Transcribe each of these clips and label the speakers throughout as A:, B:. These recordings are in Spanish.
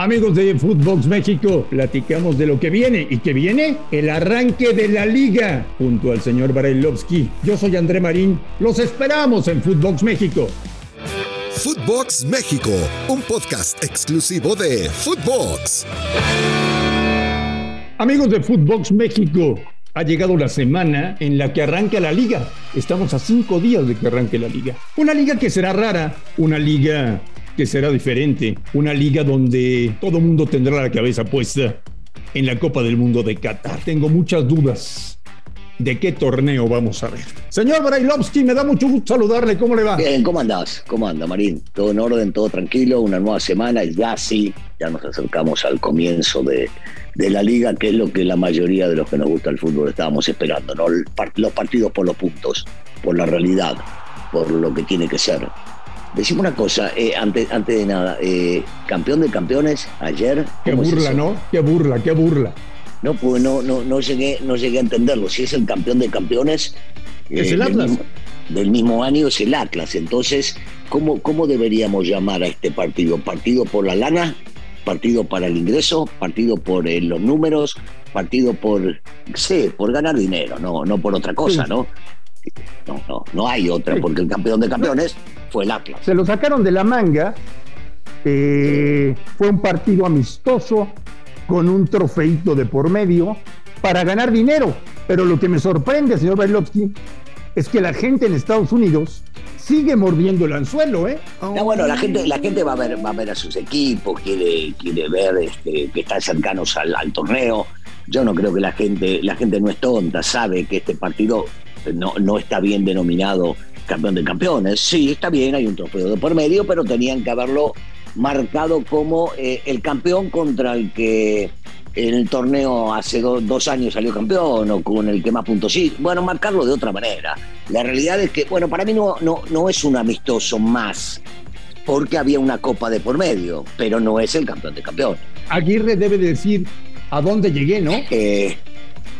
A: Amigos de Footbox México, platicamos de lo que viene y que viene el arranque de la liga junto al señor Barailovsky. Yo soy André Marín, los esperamos en Footbox México.
B: Footbox México, un podcast exclusivo de Footbox.
A: Amigos de Footbox México, ha llegado la semana en la que arranca la liga. Estamos a cinco días de que arranque la liga. Una liga que será rara, una liga que será diferente, una liga donde todo mundo tendrá la cabeza puesta en la Copa del Mundo de Qatar. Tengo muchas dudas de qué torneo vamos a ver. Señor Brailovsky, me da mucho gusto saludarle. ¿Cómo le va?
C: Bien, ¿cómo andás? ¿Cómo anda, Marín? Todo en orden, todo tranquilo, una nueva semana ya sí, ya nos acercamos al comienzo de, de la liga, que es lo que la mayoría de los que nos gusta el fútbol estábamos esperando, ¿no? Los partidos por los puntos, por la realidad, por lo que tiene que ser. Decimos una cosa, eh, antes, antes de nada, eh, campeón de campeones ayer.
A: Qué burla, ¿no? Qué burla, qué burla.
C: No, pues no, no, no, llegué, no llegué a entenderlo. Si es el campeón de campeones.
A: Es el eh, Atlas.
C: Del mismo, año es el Atlas. Entonces, ¿cómo, ¿cómo deberíamos llamar a este partido? ¿Partido por la lana? ¿Partido para el ingreso? ¿Partido por los números? ¿Partido por, sé, por ganar dinero? No, no por otra cosa, ¿no? No, no, no hay otra, porque el campeón de campeones fue el Atlas.
A: Se lo sacaron de la manga. Eh, fue un partido amistoso con un trofeito de por medio para ganar dinero. Pero lo que me sorprende, señor Bailovsky, es que la gente en Estados Unidos sigue mordiendo el anzuelo, ¿eh?
C: bueno, la gente, la gente va a ver, va a ver a sus equipos, quiere, quiere ver este, que están cercanos al, al, torneo. Yo no creo que la gente, la gente no es tonta, sabe que este partido no, no está bien denominado campeón de campeones. Sí, está bien, hay un trofeo de por medio, pero tenían que haberlo marcado como eh, el campeón contra el que en el torneo hace dos años salió campeón o con el que más puntos sí. Bueno, marcarlo de otra manera. La realidad es que, bueno, para mí no, no, no es un amistoso más, porque había una copa de por medio, pero no es el campeón de campeón.
A: Aguirre debe decir a dónde llegué, ¿no?
C: Eh,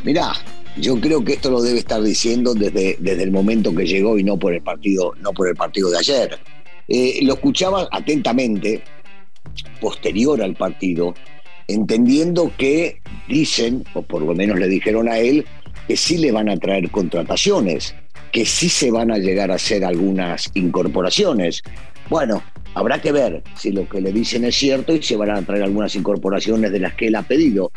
C: mirá, yo creo que esto lo debe estar diciendo desde, desde el momento que llegó y no por el partido, no por el partido de ayer. Eh, lo escuchaba atentamente, posterior al partido, entendiendo que dicen, o por lo menos le dijeron a él, que sí le van a traer contrataciones, que sí se van a llegar a hacer algunas incorporaciones. Bueno, habrá que ver si lo que le dicen es cierto y se van a traer algunas incorporaciones de las que él ha pedido.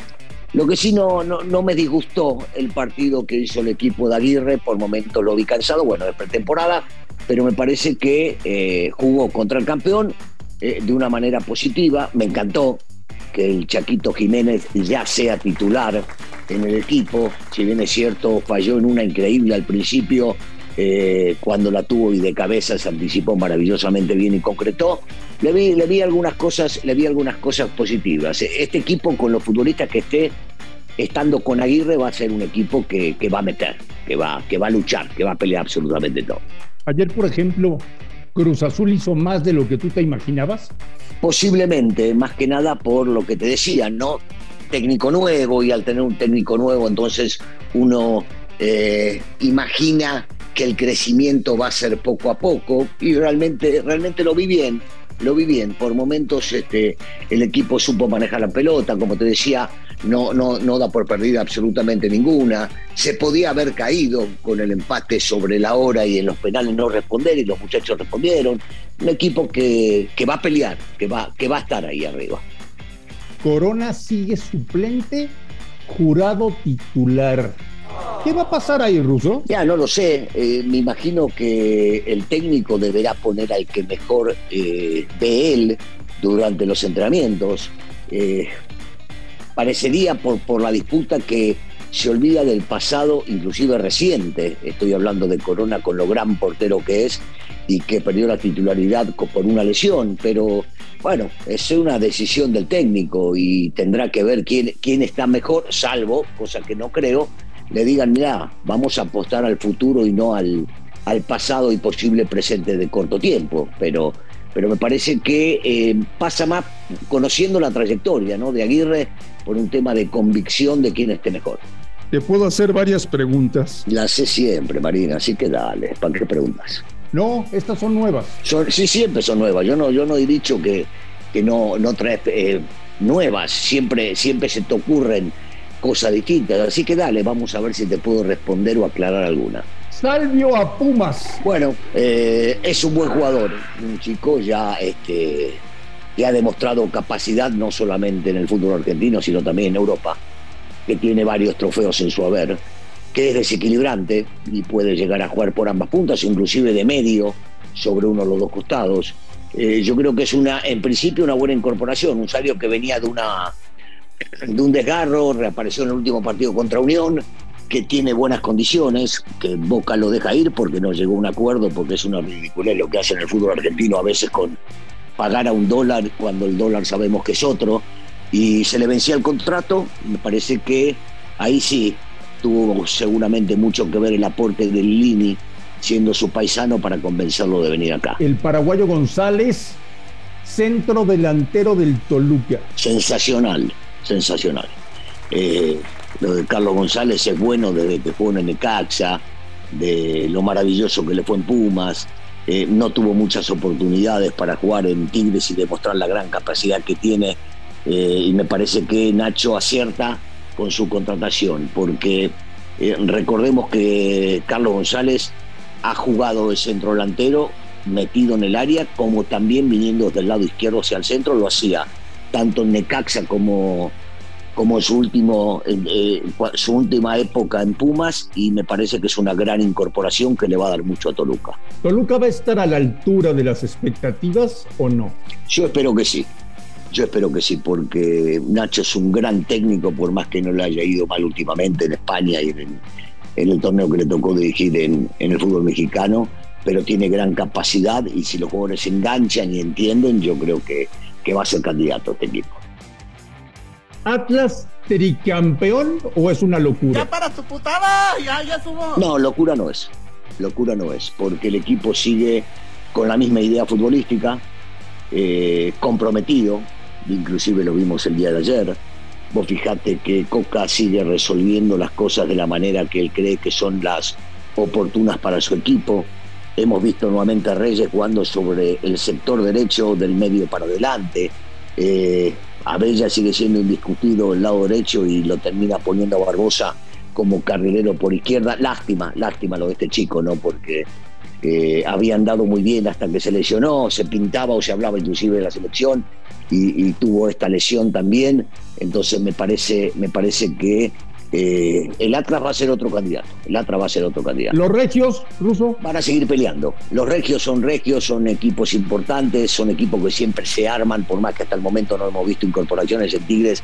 C: Lo que sí no, no, me disgustó el partido que hizo el equipo de Aguirre, por momentos lo vi cansado, bueno, de pretemporada, pero me parece que eh, jugó contra el campeón eh, de una manera positiva, me encantó que el Chaquito Jiménez ya sea titular en el equipo, si bien es cierto, falló en una increíble al principio, eh, cuando la tuvo y de cabeza se anticipó maravillosamente bien y concretó. Le vi, le vi algunas cosas, le vi algunas cosas positivas. Este equipo con los futbolistas que esté estando con Aguirre va a ser un equipo que, va a meter, que va, que va a luchar, que va a pelear absolutamente todo.
A: Ayer, por ejemplo, Cruz Azul hizo más de lo que tú te imaginabas.
C: Posiblemente, más que nada por lo que te decía, ¿no? Técnico nuevo y al tener un técnico nuevo, entonces uno eh, imagina que el crecimiento va a ser poco a poco y realmente, realmente lo vi bien, lo vi bien. Por momentos este, el equipo supo manejar la pelota, como te decía, no, no, no da por perdida absolutamente ninguna. Se podía haber caído con el empate sobre la hora y en los penales no responder y los muchachos respondieron. Un equipo que, que va a pelear, que va, que va a estar ahí arriba.
A: Corona sigue suplente, jurado titular. ¿Qué va a pasar ahí, Ruso?
C: Ya, no lo sé. Eh, me imagino que el técnico deberá poner al que mejor eh, ve él durante los entrenamientos. Eh, parecería por, por la disputa que se olvida del pasado, inclusive reciente. Estoy hablando de Corona con lo gran portero que es y que perdió la titularidad por una lesión, pero bueno, es una decisión del técnico y tendrá que ver quién, quién está mejor, salvo, cosa que no creo, le digan, mira, vamos a apostar al futuro y no al, al pasado y posible presente de corto tiempo. Pero, pero me parece que eh, pasa más conociendo la trayectoria ¿no? de Aguirre por un tema de convicción de quién esté mejor.
A: Te puedo hacer varias preguntas.
C: Las sé siempre, Marina, así que dale, ¿para qué preguntas?
A: No, estas son nuevas.
C: sí, siempre son nuevas. Yo no, yo no he dicho que, que no, no traes eh, nuevas, siempre, siempre se te ocurren cosas distintas. Así que dale, vamos a ver si te puedo responder o aclarar alguna.
A: Salvio a Pumas.
C: Bueno, eh, es un buen jugador, un chico ya este, que ha demostrado capacidad no solamente en el fútbol argentino, sino también en Europa, que tiene varios trofeos en su haber, que es desequilibrante y puede llegar a jugar por ambas puntas, inclusive de medio sobre uno de los dos costados. Eh, yo creo que es una, en principio, una buena incorporación. Un Salio que venía de una de un desgarro, reapareció en el último partido contra Unión, que tiene buenas condiciones, que Boca lo deja ir porque no llegó a un acuerdo, porque es una ridiculez lo que hace en el fútbol argentino a veces con pagar a un dólar cuando el dólar sabemos que es otro, y se le vencía el contrato, me parece que ahí sí tuvo seguramente mucho que ver el aporte del Lini siendo su paisano para convencerlo de venir acá.
A: El paraguayo González, centro delantero del Toluca.
C: Sensacional, sensacional. Eh, lo de Carlos González es bueno desde que jugó en Necaxa, de lo maravilloso que le fue en Pumas. Eh, no tuvo muchas oportunidades para jugar en Tigres y demostrar la gran capacidad que tiene. Eh, y me parece que Nacho acierta con su contratación, porque recordemos que Carlos González ha jugado de centro delantero metido en el área, como también viniendo del lado izquierdo hacia el centro, lo hacía tanto en Necaxa como, como su, último, eh, su última época en Pumas y me parece que es una gran incorporación que le va a dar mucho a Toluca.
A: ¿Toluca va a estar a la altura de las expectativas o no?
C: Yo espero que sí. Yo espero que sí, porque Nacho es un gran técnico, por más que no le haya ido mal últimamente en España y en, en el torneo que le tocó dirigir en, el fútbol mexicano, pero tiene gran capacidad y si los jugadores se enganchan y entienden, yo creo que, que va a ser candidato a este equipo.
A: ¿Atlas tricampeón o es una locura?
D: Ya para tu putada, ya, ya subo.
C: No, locura no es. Locura no es, porque el equipo sigue con la misma idea futbolística, eh, comprometido, inclusive lo vimos el día de ayer, Vos fijate que Coca sigue resolviendo las cosas de la manera que él cree que son las oportunas para su equipo. Hemos visto nuevamente a Reyes jugando sobre el sector derecho del medio para adelante. Eh, Abella sigue siendo indiscutido el lado derecho y lo termina poniendo a Barbosa como carrilero por izquierda. Lástima, lástima lo de este chico, ¿no? Porque eh, había andado muy bien hasta que se lesionó, se pintaba o se hablaba inclusive de la selección y, tuvo esta lesión también. Entonces me parece, me parece que eh, el Atlas va a ser otro candidato. El Atlas va a ser otro candidato.
A: ¿Los regios, Ruso?
C: Van a seguir peleando. Los regios son regios, son equipos importantes, son equipos que siempre se arman, por más que hasta el momento no hemos visto incorporaciones en Tigres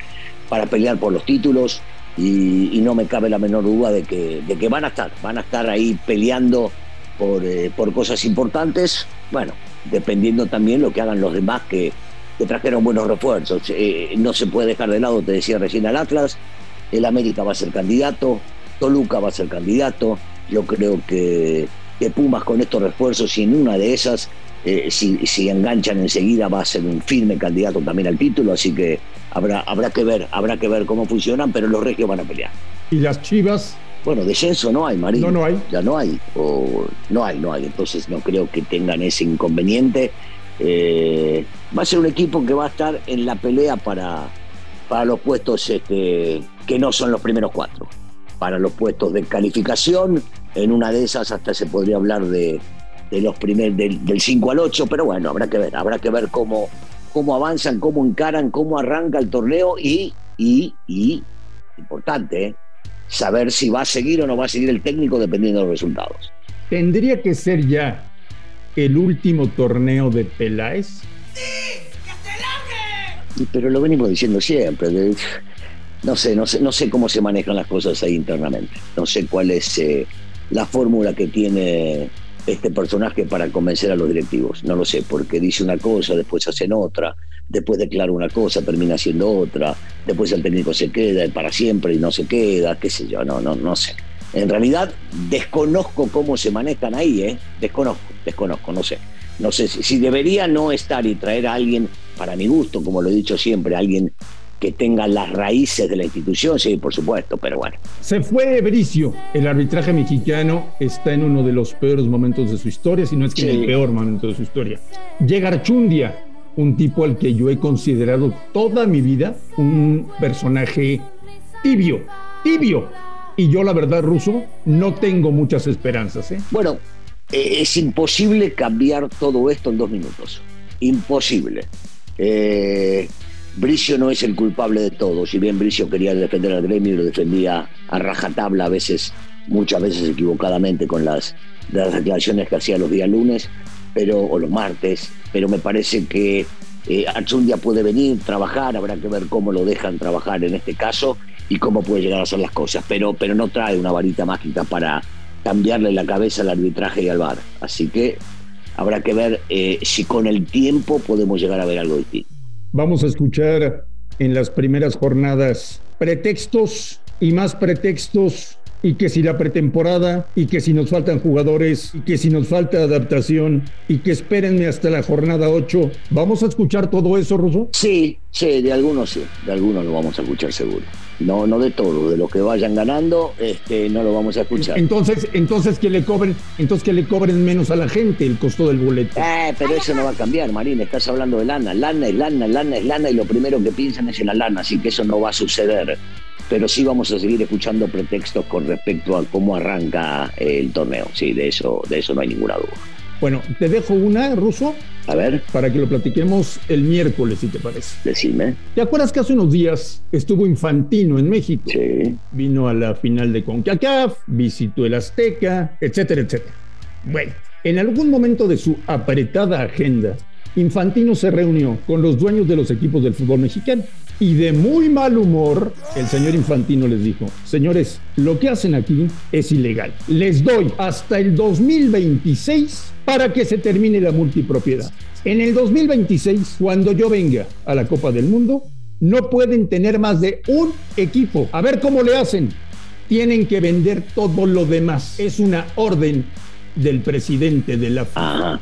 C: para pelear por los títulos. Y, no me cabe la menor duda de que, de que van a estar, van a estar ahí peleando por, eh, por cosas importantes. Bueno, dependiendo también lo que hagan los demás que, que trajeron buenos refuerzos. Eh, no se puede dejar de lado, te decía recién al Atlas, el América va a ser candidato, Toluca va a ser candidato, yo creo que, Pumas con estos refuerzos y en una de esas, eh, si, si, enganchan enseguida va a ser un firme candidato también al título, así que habrá, habrá que ver, habrá que ver cómo funcionan, pero los regios van a pelear.
A: ¿Y las Chivas?
C: Bueno, descenso no hay, Marín.
A: No, no hay.
C: Ya no hay. O, no hay, no hay. Entonces no creo que tengan ese inconveniente. Eh, va a ser un equipo que va a estar en la pelea para, para los puestos este, que no son los primeros cuatro. Para los puestos de calificación, en una de esas hasta se podría hablar de, los primeros del, 5 al 8, pero bueno, habrá que ver, habrá que ver cómo, cómo avanzan, cómo encaran, cómo arranca el torneo y, y, y importante, saber si va a seguir o no va a seguir el técnico dependiendo de los resultados.
A: Tendría que ser ya el último torneo de Peláez?
C: Pero lo venimos diciendo siempre. No sé, no sé, no sé cómo se manejan las cosas ahí internamente. No sé cuál es eh, la fórmula que tiene este personaje para convencer a los directivos. No lo sé, porque dice una cosa, después hacen otra, después declara una cosa, termina haciendo otra, después el técnico se queda para siempre y no se queda, qué sé yo, no, no, no sé. En realidad desconozco cómo se manejan ahí, ¿eh? Desconozco, desconozco, no sé. No sé si, debería no estar y traer a alguien, para mi gusto, como lo he dicho siempre, alguien que tenga las raíces de la institución, sí, por supuesto, pero bueno.
A: Se fue Bricio. El arbitraje mexicano está en uno de los peores momentos de su historia, si no es que en el peor momento de su historia. Llega Archundia, un tipo al que yo he considerado toda mi vida un personaje tibio, tibio. Y yo la verdad, Ruso, no tengo muchas esperanzas. ¿eh?
C: Bueno, eh, es imposible cambiar todo esto en dos minutos. Imposible. Eh, Bricio no es el culpable de todo. Si bien Bricio quería defender al gremio y lo defendía a rajatabla, a veces, muchas veces equivocadamente con las, las declaraciones que hacía los días lunes pero, o los martes, pero me parece que eh, puede venir, trabajar, habrá que ver cómo lo dejan trabajar en este caso y cómo puede llegar a hacer las cosas, pero, pero no trae una varita mágica para cambiarle la cabeza al arbitraje y al VAR. Así que habrá que ver eh, si con el tiempo podemos llegar a ver algo distinto.
A: Vamos a escuchar en las primeras jornadas pretextos y más pretextos y que si la pretemporada y que si nos faltan jugadores y que si nos falta adaptación y que espérenme hasta la jornada 8. ¿Vamos a escuchar todo eso, Ruso?
C: Sí, sí, de algunos sí, de algunos lo vamos a escuchar seguro. No, no de todo, de lo que vayan ganando, este, no lo vamos a escuchar.
A: Entonces, entonces que le cobren, entonces que le cobren menos a la gente el costo del boleto.
C: Eh, pero eso no va a cambiar, Marín, estás hablando de lana, lana es lana, lana es lana y lo primero que piensan es en la lana, así que eso no va a suceder. Pero sí vamos a seguir escuchando pretextos con respecto a cómo arranca el torneo. Sí, de eso, de eso no hay ninguna duda.
A: Bueno, te dejo una, Ruso.
C: A ver.
A: Para que lo platiquemos el miércoles, si te parece.
C: Decime.
A: ¿Te acuerdas que hace unos días estuvo Infantino en México?
C: Sí.
A: Vino a la final de CONCACAF, visitó el Azteca, etcétera, etcétera. Bueno, en algún momento de su apretada agenda, Infantino se reunió con los dueños de los equipos del fútbol mexicano y de muy mal humor, el señor Infantino les dijo, señores, lo que hacen aquí es ilegal. Les doy hasta el 2026 para que se termine la multipropiedad. En el 2026, cuando yo venga a la Copa del Mundo, no pueden tener más de un equipo. A ver cómo le hacen. Tienen que vender todo lo demás. Es una orden del presidente de la
C: FIFA.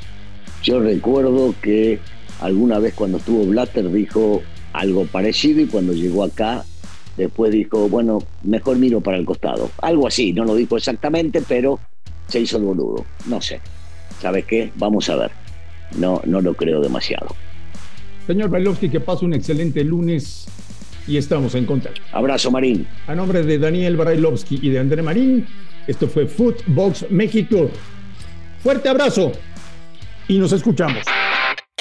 C: Yo recuerdo que alguna vez cuando estuvo Blatter dijo algo parecido y cuando llegó acá después dijo, bueno, mejor miro para el costado. Algo así, no lo dijo exactamente, pero se hizo el boludo. No sé. ¿sabes qué? Vamos a ver. No, no lo creo demasiado.
A: Señor Bailovsky, que pase un excelente lunes y estamos en contacto.
C: Abrazo, Marín.
A: A nombre de Daniel Brailovsky y de André Marín, esto fue Footbox México. Fuerte abrazo y nos escuchamos.